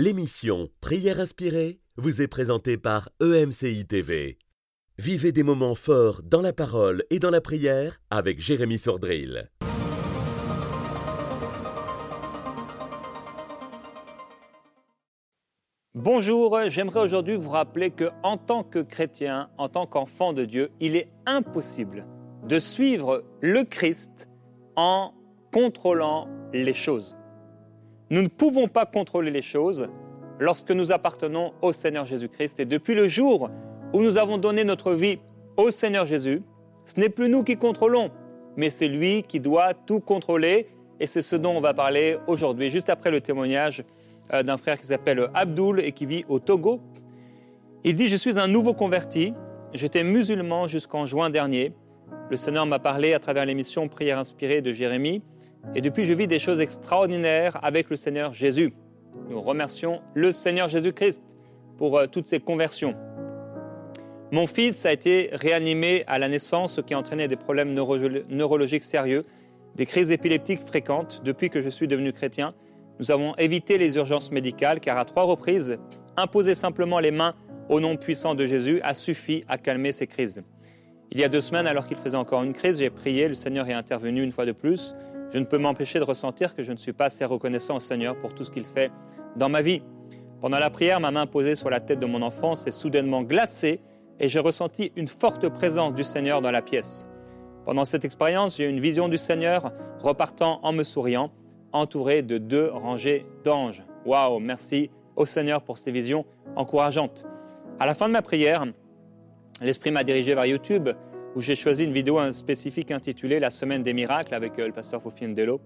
L'émission Prière inspirée vous est présentée par EMCI TV. Vivez des moments forts dans la parole et dans la prière avec Jérémy Sordrill. Bonjour, j'aimerais aujourd'hui vous rappeler que en tant que chrétien, en tant qu'enfant de Dieu, il est impossible de suivre le Christ en contrôlant les choses. Nous ne pouvons pas contrôler les choses lorsque nous appartenons au Seigneur Jésus-Christ. Et depuis le jour où nous avons donné notre vie au Seigneur Jésus, ce n'est plus nous qui contrôlons, mais c'est lui qui doit tout contrôler. Et c'est ce dont on va parler aujourd'hui, juste après le témoignage euh, d'un frère qui s'appelle Abdul et qui vit au Togo. Il dit, je suis un nouveau converti, j'étais musulman jusqu'en juin dernier. Le Seigneur m'a parlé à travers l'émission Prière inspirée de Jérémie. Et depuis, je vis des choses extraordinaires avec le Seigneur Jésus. Nous remercions le Seigneur Jésus-Christ pour euh, toutes ces conversions. Mon fils a été réanimé à la naissance, ce qui a entraîné des problèmes neurologiques sérieux, des crises épileptiques fréquentes. Depuis que je suis devenu chrétien, nous avons évité les urgences médicales car à trois reprises, imposer simplement les mains au nom puissant de Jésus a suffi à calmer ces crises. Il y a deux semaines, alors qu'il faisait encore une crise, j'ai prié, le Seigneur est intervenu une fois de plus je ne peux m'empêcher de ressentir que je ne suis pas assez reconnaissant au Seigneur pour tout ce qu'il fait dans ma vie. Pendant la prière, ma main posée sur la tête de mon enfant s'est soudainement glacée et j'ai ressenti une forte présence du Seigneur dans la pièce. Pendant cette expérience, j'ai eu une vision du Seigneur repartant en me souriant, entouré de deux rangées d'anges. Waouh, merci au Seigneur pour ces visions encourageantes. À la fin de ma prière, l'Esprit m'a dirigé vers YouTube où j'ai choisi une vidéo spécifique intitulée La semaine des miracles avec euh, le pasteur Fofine Delo.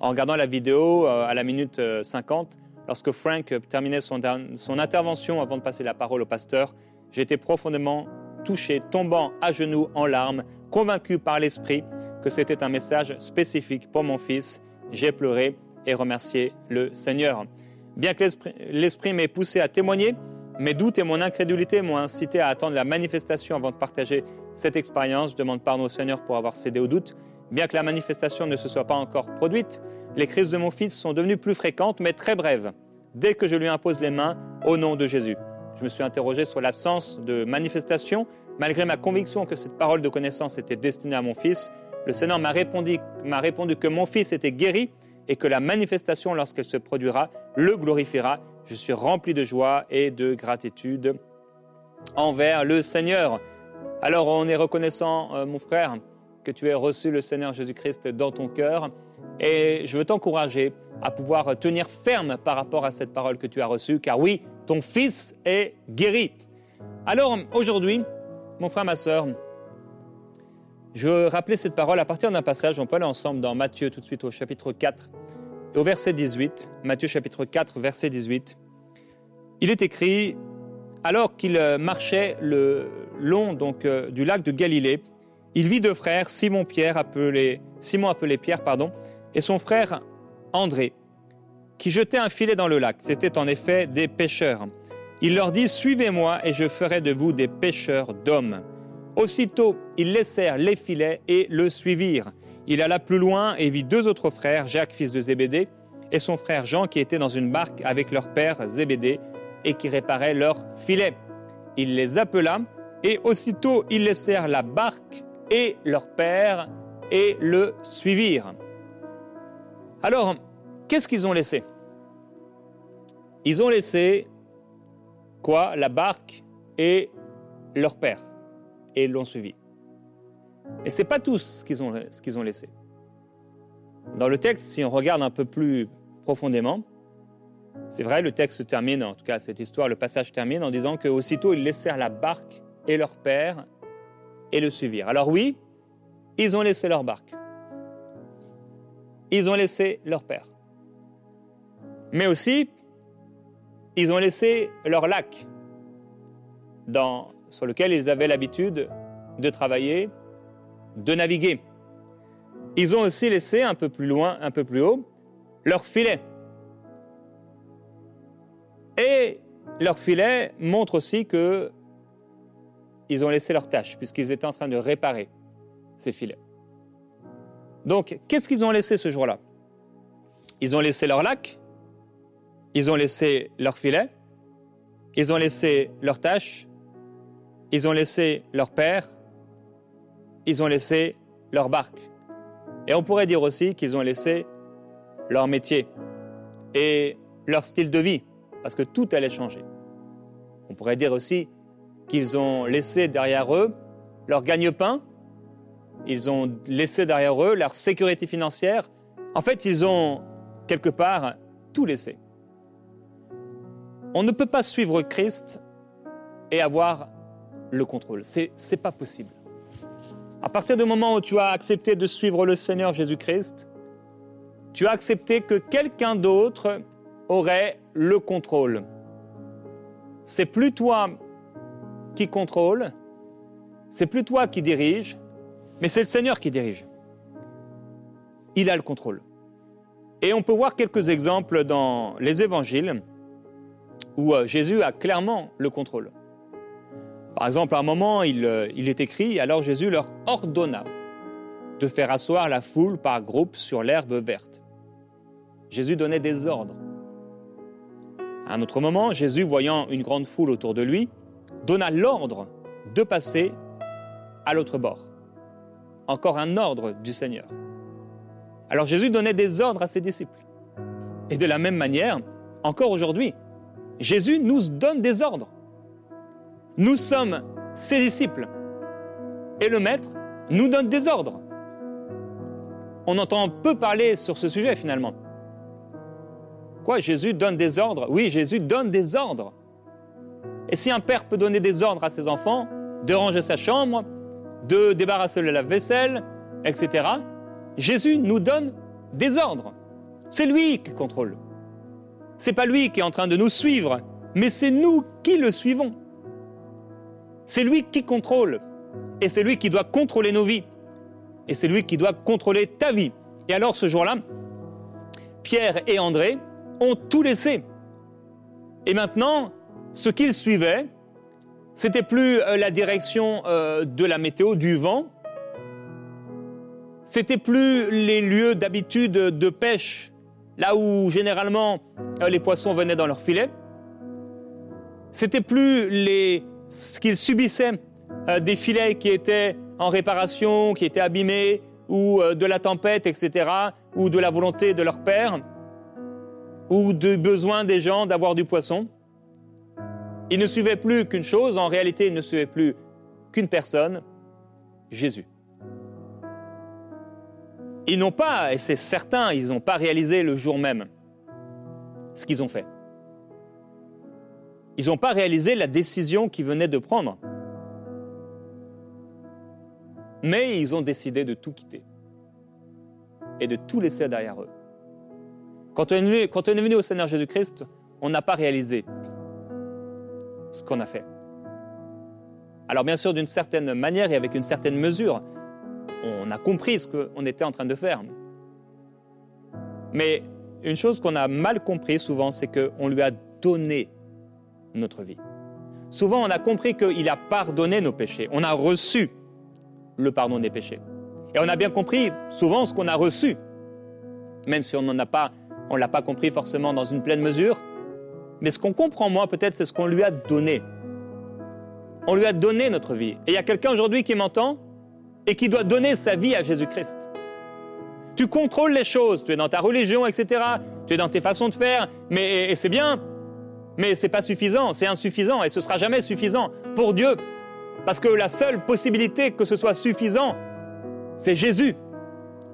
En regardant la vidéo euh, à la minute 50, euh, lorsque Frank terminait son, son intervention avant de passer la parole au pasteur, j'étais profondément touché, tombant à genoux en larmes, convaincu par l'Esprit que c'était un message spécifique pour mon fils. J'ai pleuré et remercié le Seigneur. Bien que l'Esprit m'ait poussé à témoigner, mes doutes et mon incrédulité m'ont incité à attendre la manifestation avant de partager cette expérience. Je demande pardon au Seigneur pour avoir cédé au doute. Bien que la manifestation ne se soit pas encore produite, les crises de mon fils sont devenues plus fréquentes, mais très brèves, dès que je lui impose les mains au nom de Jésus. Je me suis interrogé sur l'absence de manifestation, malgré ma conviction que cette parole de connaissance était destinée à mon fils. Le Seigneur m'a répondu, répondu que mon fils était guéri et que la manifestation, lorsqu'elle se produira, le glorifiera. Je suis rempli de joie et de gratitude envers le Seigneur. Alors on est reconnaissant, euh, mon frère, que tu aies reçu le Seigneur Jésus-Christ dans ton cœur. Et je veux t'encourager à pouvoir tenir ferme par rapport à cette parole que tu as reçue, car oui, ton fils est guéri. Alors aujourd'hui, mon frère, ma soeur, je rappeler cette parole à partir d'un passage, on peut aller ensemble dans Matthieu tout de suite au chapitre 4 et au verset 18. Matthieu chapitre 4, verset 18. Il est écrit, alors qu'il marchait le long donc euh, du lac de Galilée, il vit deux frères, Simon Pierre appelé Simon appelé Pierre pardon, et son frère André, qui jetaient un filet dans le lac. C'étaient en effet des pêcheurs. Il leur dit Suivez-moi et je ferai de vous des pêcheurs d'hommes. Aussitôt, ils laissèrent les filets et le suivirent. Il alla plus loin et vit deux autres frères, Jacques fils de Zébédée, et son frère Jean qui étaient dans une barque avec leur père Zébédée et qui réparaient leurs filets. Il les appela, et aussitôt ils laissèrent la barque et leur père et le suivirent. Alors, qu'est-ce qu'ils ont laissé? Ils ont laissé quoi? La barque et leur père, et l'ont suivi. Et ce n'est pas tous ce qu'ils ont, laissé. Dans le texte, si on regarde un peu plus profondément, c'est vrai, le texte termine, en tout cas cette histoire, le passage termine en disant qu'aussitôt ils laissèrent la barque et leur père et le suivirent. Alors oui, ils ont laissé leur barque. Ils ont laissé leur père. Mais aussi, ils ont laissé leur lac dans, sur lequel ils avaient l'habitude de travailler, de naviguer. Ils ont aussi laissé un peu plus loin, un peu plus haut, leur filet et leur filet montre aussi que ils ont laissé leur tâche, puisqu'ils étaient en train de réparer ces filets. Donc, qu'est-ce qu'ils ont laissé ce jour-là? Ils ont laissé leur lac, Ils ont laissé leur filet, ils ont laissé leurs tâches, ils ont laissé leur père, ils ont laissé leur barque. Et on pourrait dire aussi qu'ils ont laissé leur métier et leur style de vie, parce que tout allait changer. On pourrait dire aussi qu'ils ont laissé derrière eux leur gagne-pain, ils ont laissé derrière eux leur sécurité financière. En fait, ils ont quelque part tout laissé. On ne peut pas suivre Christ et avoir le contrôle. C'est n'est pas possible. À partir du moment où tu as accepté de suivre le Seigneur Jésus-Christ, tu as accepté que quelqu'un d'autre aurait le contrôle. C'est plus toi qui contrôle, c'est plus toi qui dirige, mais c'est le Seigneur qui dirige. Il a le contrôle. Et on peut voir quelques exemples dans les évangiles où euh, Jésus a clairement le contrôle. Par exemple, à un moment, il, euh, il est écrit, alors Jésus leur ordonna de faire asseoir la foule par groupe sur l'herbe verte. Jésus donnait des ordres. À un autre moment, Jésus, voyant une grande foule autour de lui, donna l'ordre de passer à l'autre bord. Encore un ordre du Seigneur. Alors Jésus donnait des ordres à ses disciples. Et de la même manière, encore aujourd'hui, Jésus nous donne des ordres. Nous sommes ses disciples. Et le Maître nous donne des ordres. On entend peu parler sur ce sujet finalement. Quoi, Jésus donne des ordres? Oui, Jésus donne des ordres. Et si un père peut donner des ordres à ses enfants, de ranger sa chambre, de débarrasser le lave-vaisselle, etc., Jésus nous donne des ordres. C'est lui qui contrôle. C'est pas lui qui est en train de nous suivre, mais c'est nous qui le suivons. C'est lui qui contrôle. Et c'est lui qui doit contrôler nos vies. Et c'est lui qui doit contrôler ta vie. Et alors ce jour-là, Pierre et André ont tout laissé. Et maintenant, ce qu'ils suivaient, c'était plus euh, la direction euh, de la météo, du vent. C'était plus les lieux d'habitude de pêche, là où généralement euh, les poissons venaient dans leur filet. C'était plus les, qu'ils subissaient des filets qui étaient en réparation, qui étaient abîmés, ou de la tempête, etc., ou de la volonté de leur père, ou du besoin des gens d'avoir du poisson. Il ne suivait plus qu'une chose, en réalité, il ne suivait plus qu'une personne, Jésus. Ils n'ont pas, et c'est certain, ils n'ont pas réalisé le jour même ce qu'ils ont fait. Ils n'ont pas réalisé la décision qu'ils venaient de prendre. Mais ils ont décidé de tout quitter et de tout laisser derrière eux. Quand on est venu, au Seigneur Jésus-Christ, on n'a pas réalisé ce qu'on a fait. Alors bien sûr, d'une certaine manière et avec une certaine mesure, on a compris ce qu'on était en train de faire. Mais une chose qu'on a mal compris souvent, c'est qu'on lui a donné notre vie. Souvent, on a compris qu'il a pardonné nos péchés. On a reçu le pardon des péchés. Et on a bien compris souvent ce qu'on a reçu, même si on n'en a pas, on l'a pas compris forcément dans une pleine mesure. Mais ce qu'on comprend moins peut-être, c'est ce qu'on lui a donné. On lui a donné notre vie. Et il y a quelqu'un aujourd'hui qui m'entend et qui doit donner sa vie à Jésus-Christ. Tu contrôles les choses, tu es dans ta religion, etc. Tu es dans tes façons de faire, mais et c'est bien, mais c'est pas suffisant, c'est insuffisant et ce sera jamais suffisant pour Dieu, parce que la seule possibilité que ce soit suffisant, c'est Jésus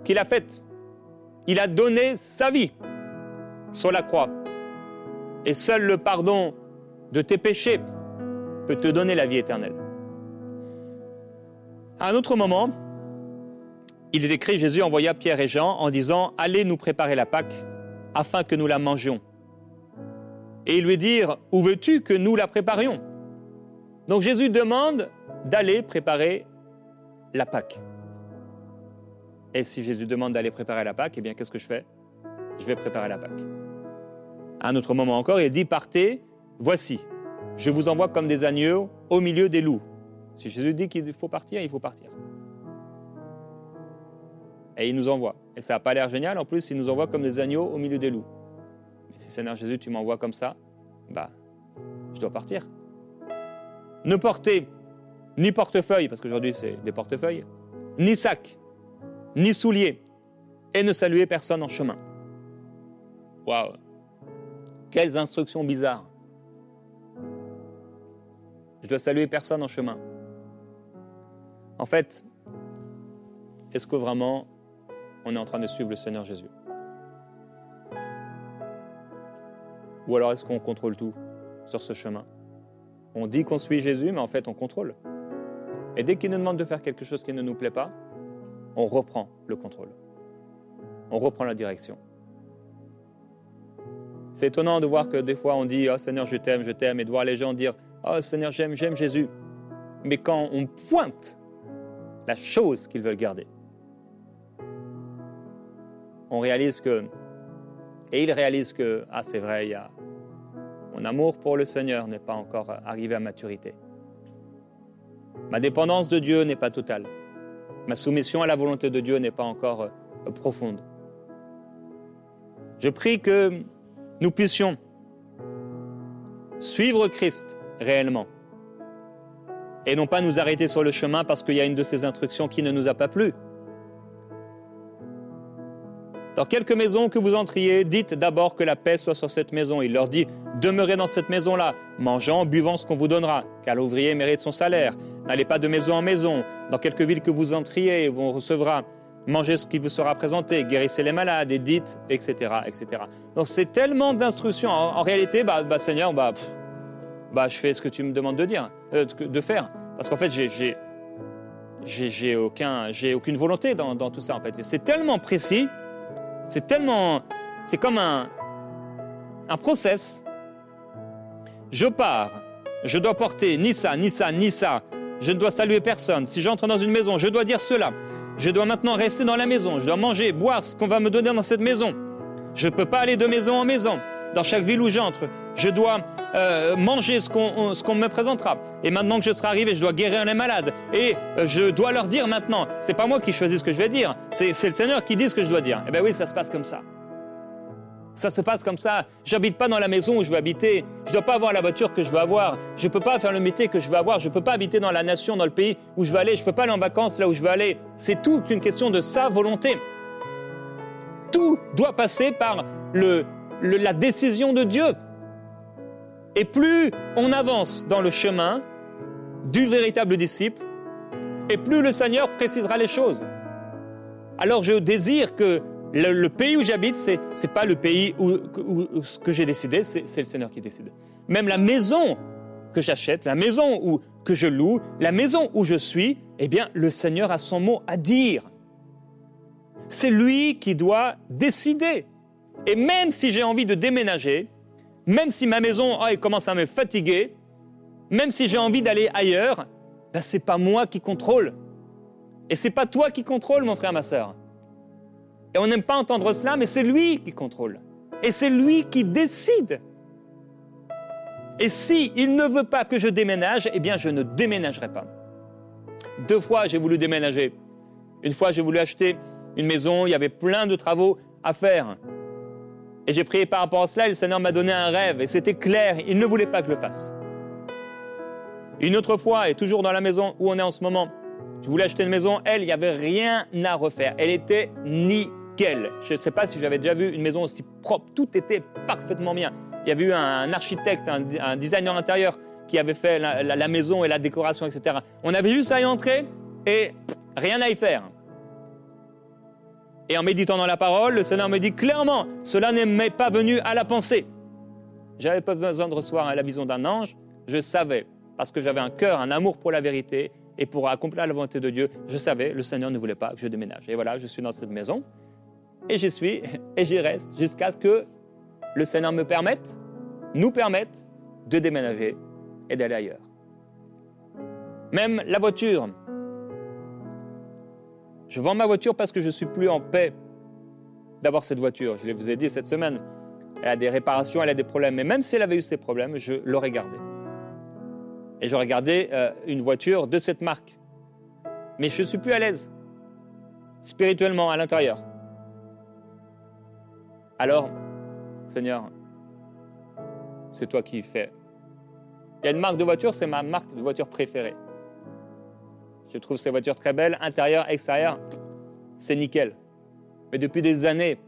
qui l'a faite. Il a donné sa vie sur la croix. Et seul le pardon de tes péchés peut te donner la vie éternelle. À un autre moment, il est écrit, Jésus envoya Pierre et Jean en disant, Allez nous préparer la Pâque, afin que nous la mangions. Et lui dirent, Où veux-tu que nous la préparions? Donc Jésus demande d'aller préparer la Pâque. Et si Jésus demande d'aller préparer la Pâque, eh bien qu'est-ce que je fais? Je vais préparer la Pâque. À un autre moment encore, il dit, Partez, voici, je vous envoie comme des agneaux au milieu des loups. Si Jésus dit qu'il faut partir, il faut partir. Et il nous envoie. Et ça n'a pas l'air génial, en plus, il nous envoie comme des agneaux au milieu des loups. Mais si Seigneur Jésus, tu m'envoies comme ça, bah, je dois partir. Ne porter ni portefeuille, parce qu'aujourd'hui c'est des portefeuilles, ni sac, ni souliers, et ne saluer personne en chemin. Waouh Quelles instructions bizarres Je dois saluer personne en chemin. En fait, est-ce que vraiment on est en train de suivre le Seigneur Jésus? Ou alors est-ce qu'on contrôle tout sur ce chemin? On dit qu'on suit Jésus, mais en fait on contrôle. Et dès qu'il nous demande de faire quelque chose qui ne nous plaît pas, on reprend le contrôle. On reprend la direction. C'est étonnant de voir que des fois on dit Oh Seigneur, je t'aime, je t'aime, et de voir les gens dire Oh Seigneur, j'aime, j'aime Jésus. Mais quand on pointe la chose qu'ils veulent garder, on réalise que, et ils réalisent que, ah c'est vrai, il y a, mon amour pour le Seigneur n'est pas encore arrivé à maturité. Ma dépendance de Dieu n'est pas totale. Ma soumission à la volonté de Dieu n'est pas encore euh, profonde. Je prie que nous puissions suivre Christ réellement et non pas nous arrêter sur le chemin parce qu'il y a une de ces instructions qui ne nous a pas plu. Dans quelques maisons que vous entriez, dites d'abord que la paix soit sur cette maison. Il leur dit, demeurez dans cette maison-là, mangeant, buvant ce qu'on vous donnera, car l'ouvrier mérite son salaire. N'allez pas de maison en maison. Dans quelques villes que vous entriez, on recevra. Mangez ce qui vous sera présenté, guérissez les malades, et dites, etc. etc. Donc c'est tellement d'instructions. En, réalité, bah, bah, Seigneur, bah, bah, je fais ce que tu me demandes de dire, euh, de faire. Parce qu'en fait, j'ai, j'ai, aucun, j'ai aucune volonté dans, dans tout ça. En fait, c'est tellement précis c'est tellement. C'est comme un, un process. Je pars. Je dois porter ni ça, ni ça, ni ça. Je ne dois saluer personne. Si j'entre dans une maison, je dois dire cela. Je dois maintenant rester dans la maison. Je dois manger, boire ce qu'on va me donner dans cette maison. Je ne peux pas aller de maison en maison. Dans chaque ville où j'entre, je dois euh, manger ce qu'on me présentera. Et maintenant que je serai arrivé, je dois guérir les malades. Et euh, je dois leur dire maintenant, c'est pas moi qui choisis ce que je vais dire, c'est le Seigneur qui dit ce que je dois dire. Eh bien oui, ça se passe comme ça. Ça se passe comme ça. J'habite pas dans la maison où je veux habiter. Je dois pas avoir la voiture que je veux avoir. Je peux pas faire le métier que je veux avoir. Je peux pas habiter dans la nation, dans le pays où je veux aller. Je peux pas aller en vacances là où je veux aller. C'est tout une question de sa volonté. Tout doit passer par le, la décision de Dieu. Et plus on avance dans le chemin du véritable disciple, et plus le Seigneur précisera les choses. Alors je désire que le, pays où j'habite, ce n'est pas le pays où, ce que j'ai décidé, c'est le Seigneur qui décide. Même la maison que j'achète, la maison où, que je loue, la maison où je suis, eh bien, le Seigneur a son mot à dire. C'est lui qui doit décider. Et même si j'ai envie de déménager, même si ma maison oh, commence à me fatiguer, même si j'ai envie d'aller ailleurs, ben, ce n'est pas moi qui contrôle. Et ce n'est pas toi qui contrôle, mon frère, ma soeur. Et on n'aime pas entendre cela, mais c'est lui qui contrôle. Et c'est lui qui décide. Et si il ne veut pas que je déménage, eh bien je ne déménagerai pas. Deux fois j'ai voulu déménager. Une fois j'ai voulu acheter une maison, il y avait plein de travaux à faire. Et j'ai prié par rapport à cela et le Seigneur m'a donné un rêve et c'était clair, il ne voulait pas que je le fasse. Une autre fois, et toujours dans la maison où on est en ce moment, je voulais acheter une maison, elle, il n'y avait rien à refaire. Elle était Je ne sais pas si j'avais déjà vu une maison aussi propre. Tout était parfaitement bien. Il y avait eu un architecte, un, designer intérieur qui avait fait la, maison et la décoration, etc. On avait juste à y entrer et rien à y faire. Et en méditant dans la parole, le Seigneur me dit clairement, cela ne m'est pas venu à la pensée. J'avais pas besoin de recevoir la vision d'un ange, je savais, parce que j'avais un cœur, un amour pour la vérité et pour accomplir la volonté de Dieu, je savais, le Seigneur ne voulait pas que je déménage. Et voilà, je suis dans cette maison, et j'y suis, et j'y reste, jusqu'à ce que le Seigneur me permette, nous permette de déménager et d'aller ailleurs. Même la voiture, je vends ma voiture parce que je suis plus en paix d'avoir cette voiture. Je vous ai dit cette semaine, elle a des réparations, elle a des problèmes. Mais même si elle avait eu ces problèmes, je l'aurais gardée. Et j'aurais gardé euh, une voiture de cette marque. Mais je ne suis plus à l'aise, spirituellement, à l'intérieur. Alors, Seigneur, c'est toi qui fais. Il y a une marque de voiture, c'est ma marque de voiture préférée. Je trouve ces voitures très belles, intérieur, extérieur, c'est nickel. Mais depuis des années,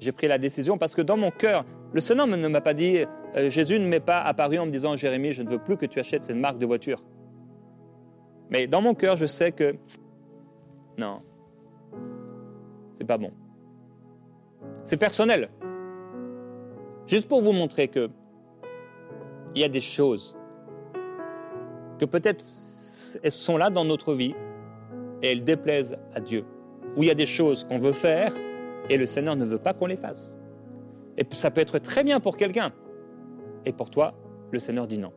j'ai pris la décision parce que dans mon cœur, le Seigneur ne m'a pas dit, euh, Jésus ne m'est pas apparu en me disant, Jérémie, je ne veux plus que tu achètes cette marque de voiture. Mais dans mon cœur, je sais que non, c'est pas bon. C'est personnel. Juste pour vous montrer que il y a des choses que peut-être elles sont là dans notre vie et elles déplaisent à Dieu. Ou il y a des choses qu'on veut faire et le Seigneur ne veut pas qu'on les fasse. Et ça peut être très bien pour quelqu'un. Et pour toi, le Seigneur dit non.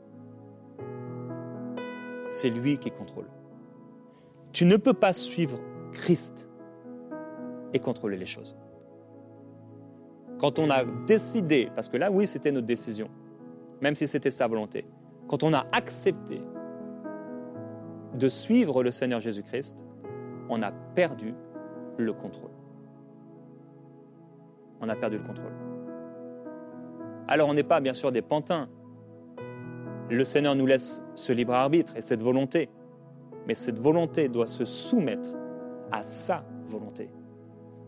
C'est lui qui contrôle. Tu ne peux pas suivre Christ et contrôler les choses. Quand on a décidé, parce que là oui c'était notre décision, même si c'était sa volonté, quand on a accepté de suivre le Seigneur Jésus-Christ, on a perdu le contrôle. On a perdu le contrôle. Alors on n'est pas bien sûr des pantins. Le Seigneur nous laisse ce libre arbitre et cette volonté. Mais cette volonté doit se soumettre à sa volonté.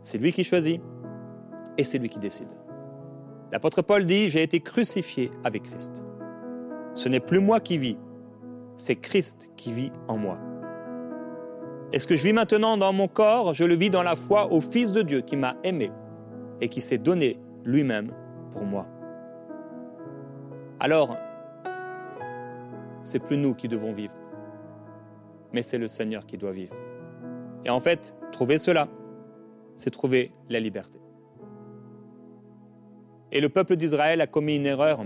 C'est lui qui choisit et c'est lui qui décide. L'apôtre Paul dit, j'ai été crucifié avec Christ. Ce n'est plus moi qui vis, c'est Christ qui vit en moi. Et ce que je vis maintenant dans mon corps, je le vis dans la foi au Fils de Dieu qui m'a aimé et qui s'est donné lui-même pour moi. Alors, c'est plus nous qui devons vivre, mais c'est le Seigneur qui doit vivre. Et en fait, trouver cela, c'est trouver la liberté. Et le peuple d'Israël a commis une erreur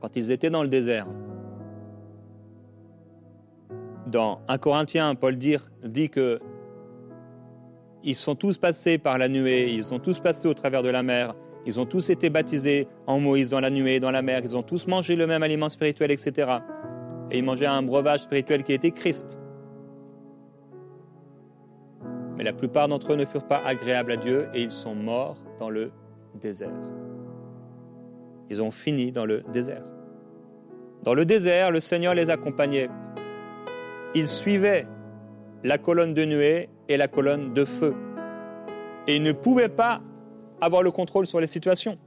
quand ils étaient dans le désert. Dans 1 Corinthiens, Paul dit, que ils sont tous passés par la nuée, ils sont tous passés au travers de la mer, ils ont tous été baptisés en Moïse dans la nuée, dans la mer, ils ont tous mangé le même aliment spirituel, etc. Et ils mangeaient un breuvage spirituel qui était Christ. Mais la plupart d'entre eux ne furent pas agréables à Dieu et ils sont morts dans le désert. Ils ont fini dans le désert. Dans le désert, le Seigneur les accompagnait. Ils suivaient la colonne de nuée et la colonne de feu. Et ils ne pouvaient pas avoir le contrôle sur les situations.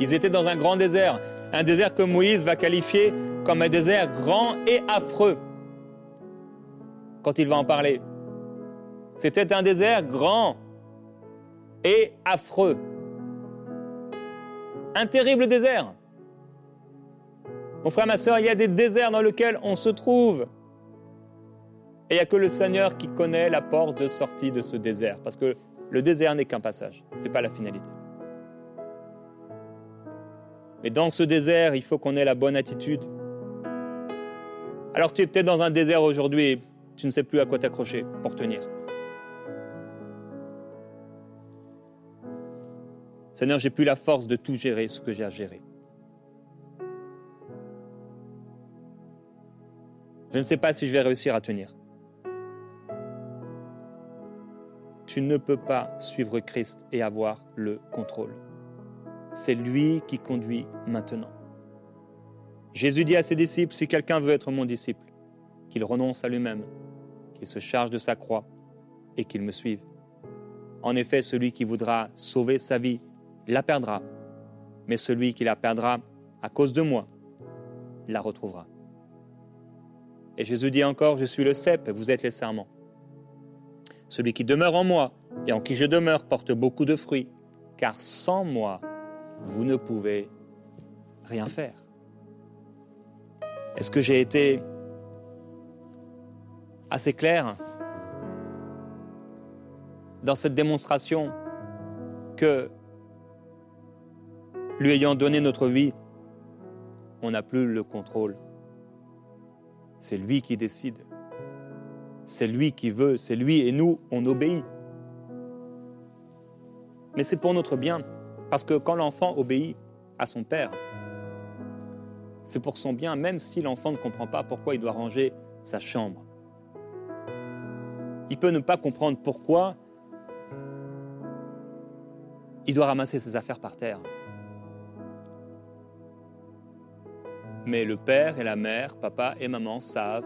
Ils étaient dans un grand désert, un désert que Moïse va qualifier comme un désert grand et affreux quand il va en parler. C'était un désert grand et affreux. Un terrible désert. Mon frère, ma soeur, il y a des déserts dans lesquels on se trouve. Et il n'y a que le Seigneur qui connaît la porte de sortie de ce désert. Parce que le désert n'est qu'un passage, ce n'est pas la finalité. Mais dans ce désert, il faut qu'on ait la bonne attitude. Alors tu es peut-être dans un désert aujourd'hui tu ne sais plus à quoi t'accrocher pour tenir. Seigneur, j'ai plus la force de tout gérer ce que j'ai à gérer. Je ne sais pas si je vais réussir à tenir. tu ne peux pas suivre Christ et avoir le contrôle. C'est lui qui conduit maintenant. Jésus dit à ses disciples, si quelqu'un veut être mon disciple, qu'il renonce à lui-même, qu'il se charge de sa croix et qu'il me suive. En effet, celui qui voudra sauver sa vie la perdra, mais celui qui la perdra à cause de moi la retrouvera. Et Jésus dit encore, je suis le cep vous êtes les serments. Celui qui demeure en moi et en qui je demeure porte beaucoup de fruits, car sans moi, vous ne pouvez rien faire. Est-ce que j'ai été assez clair dans cette démonstration que lui ayant donné notre vie, on n'a plus le contrôle. C'est lui qui décide. C'est lui qui veut, c'est lui et nous, on obéit. Mais c'est pour notre bien, parce que quand l'enfant obéit à son père, c'est pour son bien, même si l'enfant ne comprend pas pourquoi il doit ranger sa chambre. Il peut ne pas comprendre pourquoi il doit ramasser ses affaires par terre. Mais le père et la mère, papa et maman savent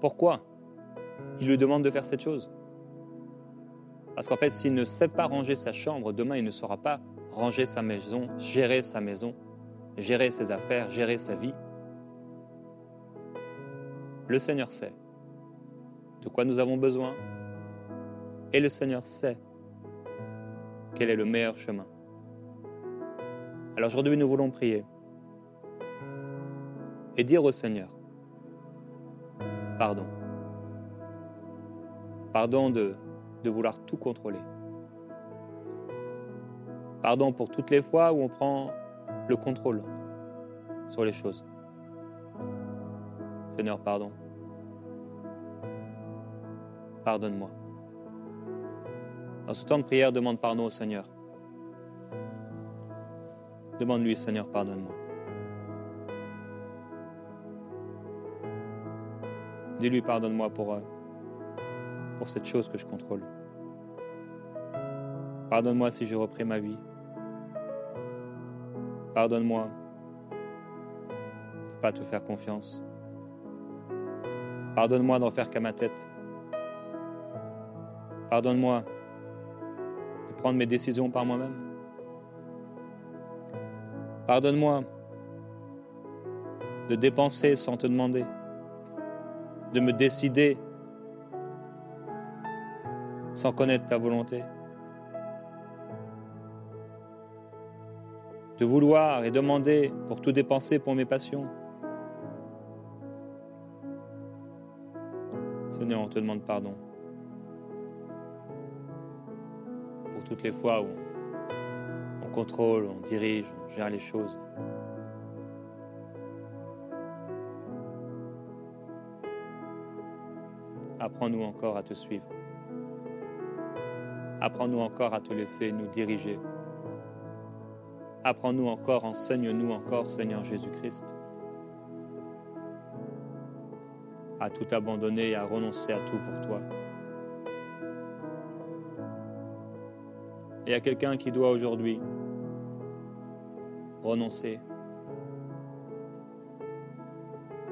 pourquoi il lui demande de faire cette chose? Parce qu'en fait, s'il ne sait pas ranger sa chambre, demain, il ne saura pas ranger sa maison, gérer sa maison, gérer ses affaires, gérer sa vie. Le Seigneur sait de quoi nous avons besoin et le Seigneur sait quel est le meilleur chemin. Alors aujourd'hui, nous voulons prier et dire au Seigneur, pardon. Pardon de, vouloir tout contrôler. Pardon pour toutes les fois où on prend le contrôle sur les choses. Seigneur, pardon. Pardonne-moi. Dans ce temps de prière, demande pardon au Seigneur. Demande-lui, Seigneur, pardonne-moi. Dis-lui, pardonne-moi pour, euh, pour cette chose que je contrôle. Pardonne-moi si j'ai repris ma vie. Pardonne-moi de ne pas te faire confiance. Pardonne-moi d'en faire qu'à ma tête. Pardonne-moi de prendre mes décisions par moi-même. Pardonne-moi de dépenser sans te demander, de me décider sans connaître ta volonté. de vouloir et demander pour tout dépenser pour mes passions. Seigneur, on te demande pardon pour toutes les fois où on contrôle, on dirige, on gère les choses. Apprends-nous encore à te suivre. Apprends-nous encore à te laisser nous diriger. Apprends-nous encore, enseigne-nous encore, Seigneur Jésus-Christ, à tout abandonner et à renoncer à tout pour toi. Et à quelqu'un qui doit aujourd'hui renoncer.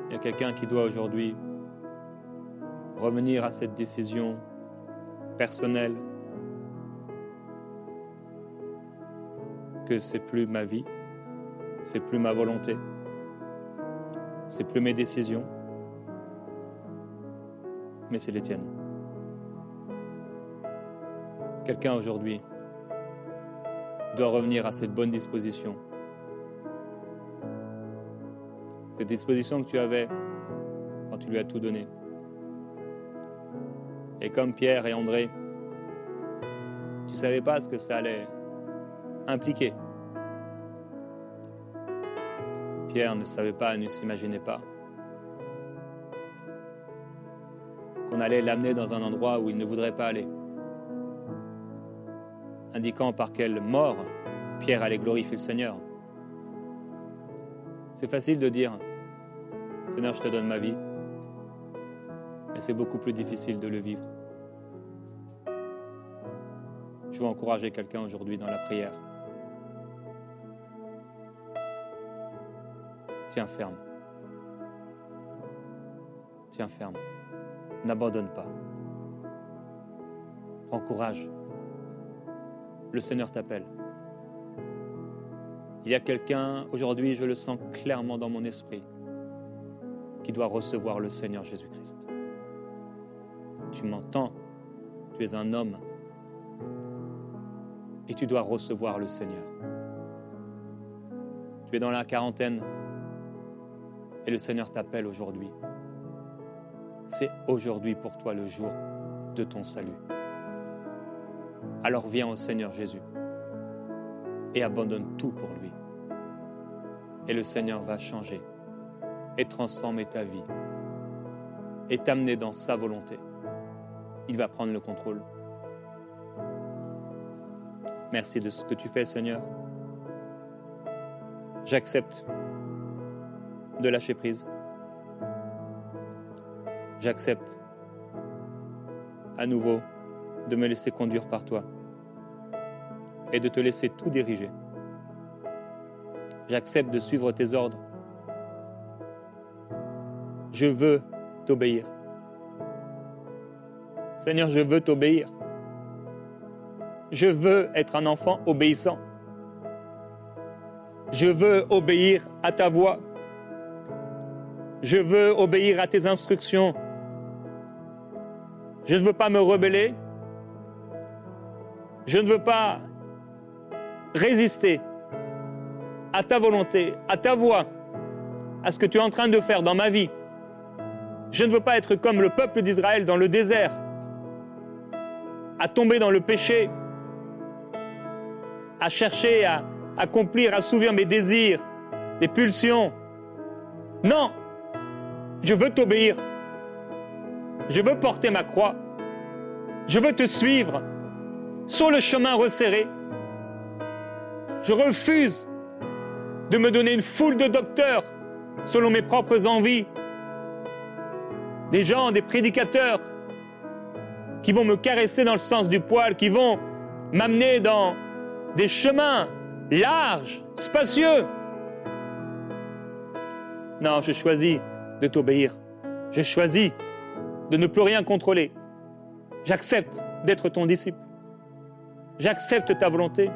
Il y a quelqu'un qui doit aujourd'hui revenir à cette décision personnelle que c'est plus ma vie, c'est plus ma volonté, c'est plus mes décisions, mais c'est les tiennes. Quelqu'un aujourd'hui doit revenir à cette bonne disposition. Cette disposition que tu avais quand tu lui as tout donné. Et comme Pierre et André, tu ne savais pas ce que ça allait impliqué. Pierre ne savait pas, ne s'imaginait pas qu'on allait l'amener dans un endroit où il ne voudrait pas aller, indiquant par quelle mort Pierre allait glorifier le Seigneur. C'est facile de dire, Seigneur, je te donne ma vie, mais c'est beaucoup plus difficile de le vivre. Je veux encourager quelqu'un aujourd'hui dans la prière. Tiens ferme. Tiens ferme. N'abandonne pas. Prends courage. Le Seigneur t'appelle. Il y a quelqu'un, aujourd'hui je le sens clairement dans mon esprit, qui doit recevoir le Seigneur Jésus-Christ. Tu m'entends, tu es un homme, et tu dois recevoir le Seigneur. Tu es dans la quarantaine, et le Seigneur t'appelle aujourd'hui. C'est aujourd'hui pour toi le jour de ton salut. Alors viens au Seigneur Jésus et abandonne tout pour lui. Et le Seigneur va changer et transformer ta vie et t'amener dans sa volonté. Il va prendre le contrôle. Merci de ce que tu fais, Seigneur. J'accepte de lâcher prise. J'accepte à nouveau de me laisser conduire par toi et de te laisser tout diriger. J'accepte de suivre tes ordres. Je veux t'obéir. Seigneur, je veux t'obéir. Je veux être un enfant obéissant. Je veux obéir à ta voix. Je veux obéir à tes instructions. Je ne veux pas me rebeller. Je ne veux pas résister à ta volonté, à ta voix, à ce que tu es en train de faire dans ma vie. Je ne veux pas être comme le peuple d'Israël dans le désert, à tomber dans le péché, à chercher à accomplir, à assouvir mes désirs, mes pulsions. Non, je veux t'obéir. Je veux porter ma croix. Je veux te suivre sur le chemin resserré. Je refuse de me donner une foule de docteurs selon mes propres envies. Des gens, des prédicateurs qui vont me caresser dans le sens du poil, qui vont m'amener dans des chemins larges, spacieux. Non, je choisis de t'obéir. Je choisis de ne plus rien contrôler. J'accepte d'être ton disciple. J'accepte ta volonté.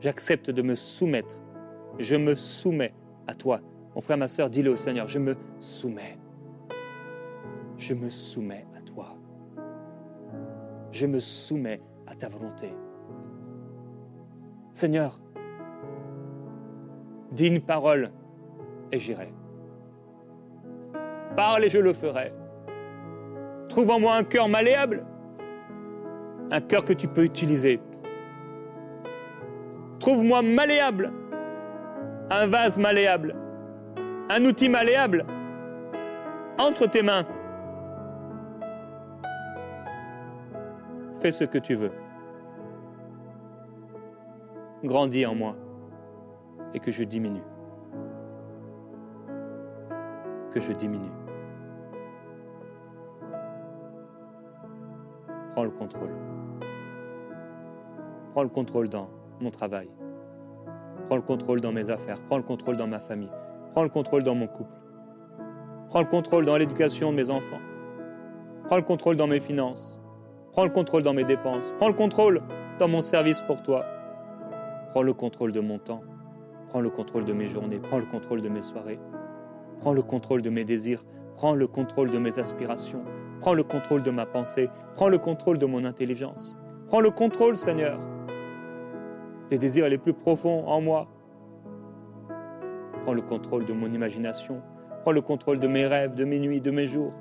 J'accepte de me soumettre. Je me soumets à toi. Mon frère, ma soeur, dis-le au Seigneur, je me soumets. Je me soumets à toi. Je me soumets à ta volonté. Seigneur, dis une parole et j'irai. Parle et je le ferai. Trouve en moi un cœur malléable, un cœur que tu peux utiliser. Trouve-moi malléable, un vase malléable, un outil malléable entre tes mains. Fais ce que tu veux. Grandis en moi et que je diminue. Que je diminue. Prends le contrôle. Prends le contrôle dans mon travail. Prends le contrôle dans mes affaires. Prends le contrôle dans ma famille. Prends le contrôle dans mon couple. Prends le contrôle dans l'éducation de mes enfants. Prends le contrôle dans mes finances. Prends le contrôle dans mes dépenses. Prends le contrôle dans mon service pour toi. Prends le contrôle de mon temps. Prends le contrôle de mes journées. Prends le contrôle de mes soirées. Prends le contrôle de mes désirs. Prends le contrôle de mes aspirations. Prends le contrôle de ma pensée. Prends le contrôle de mon intelligence. Prends le contrôle, Seigneur, des désirs les plus profonds en moi. Prends le contrôle de mon imagination. Prends le contrôle de mes rêves, de mes nuits, de mes jours.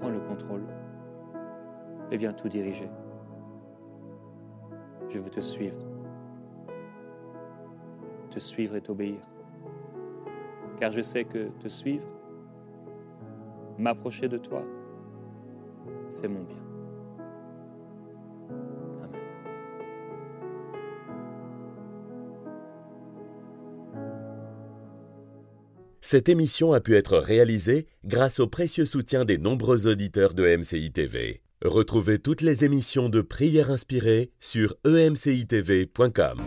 Prends le contrôle et viens tout diriger. Je veux te suivre. Te suivre et t'obéir. Car je sais que te suivre, m'approcher de toi, c'est mon bien. Amen. Cette émission a pu être réalisée grâce au précieux soutien des nombreux auditeurs de MCI TV. Retrouvez toutes les émissions de prières inspirées sur emcitv.com.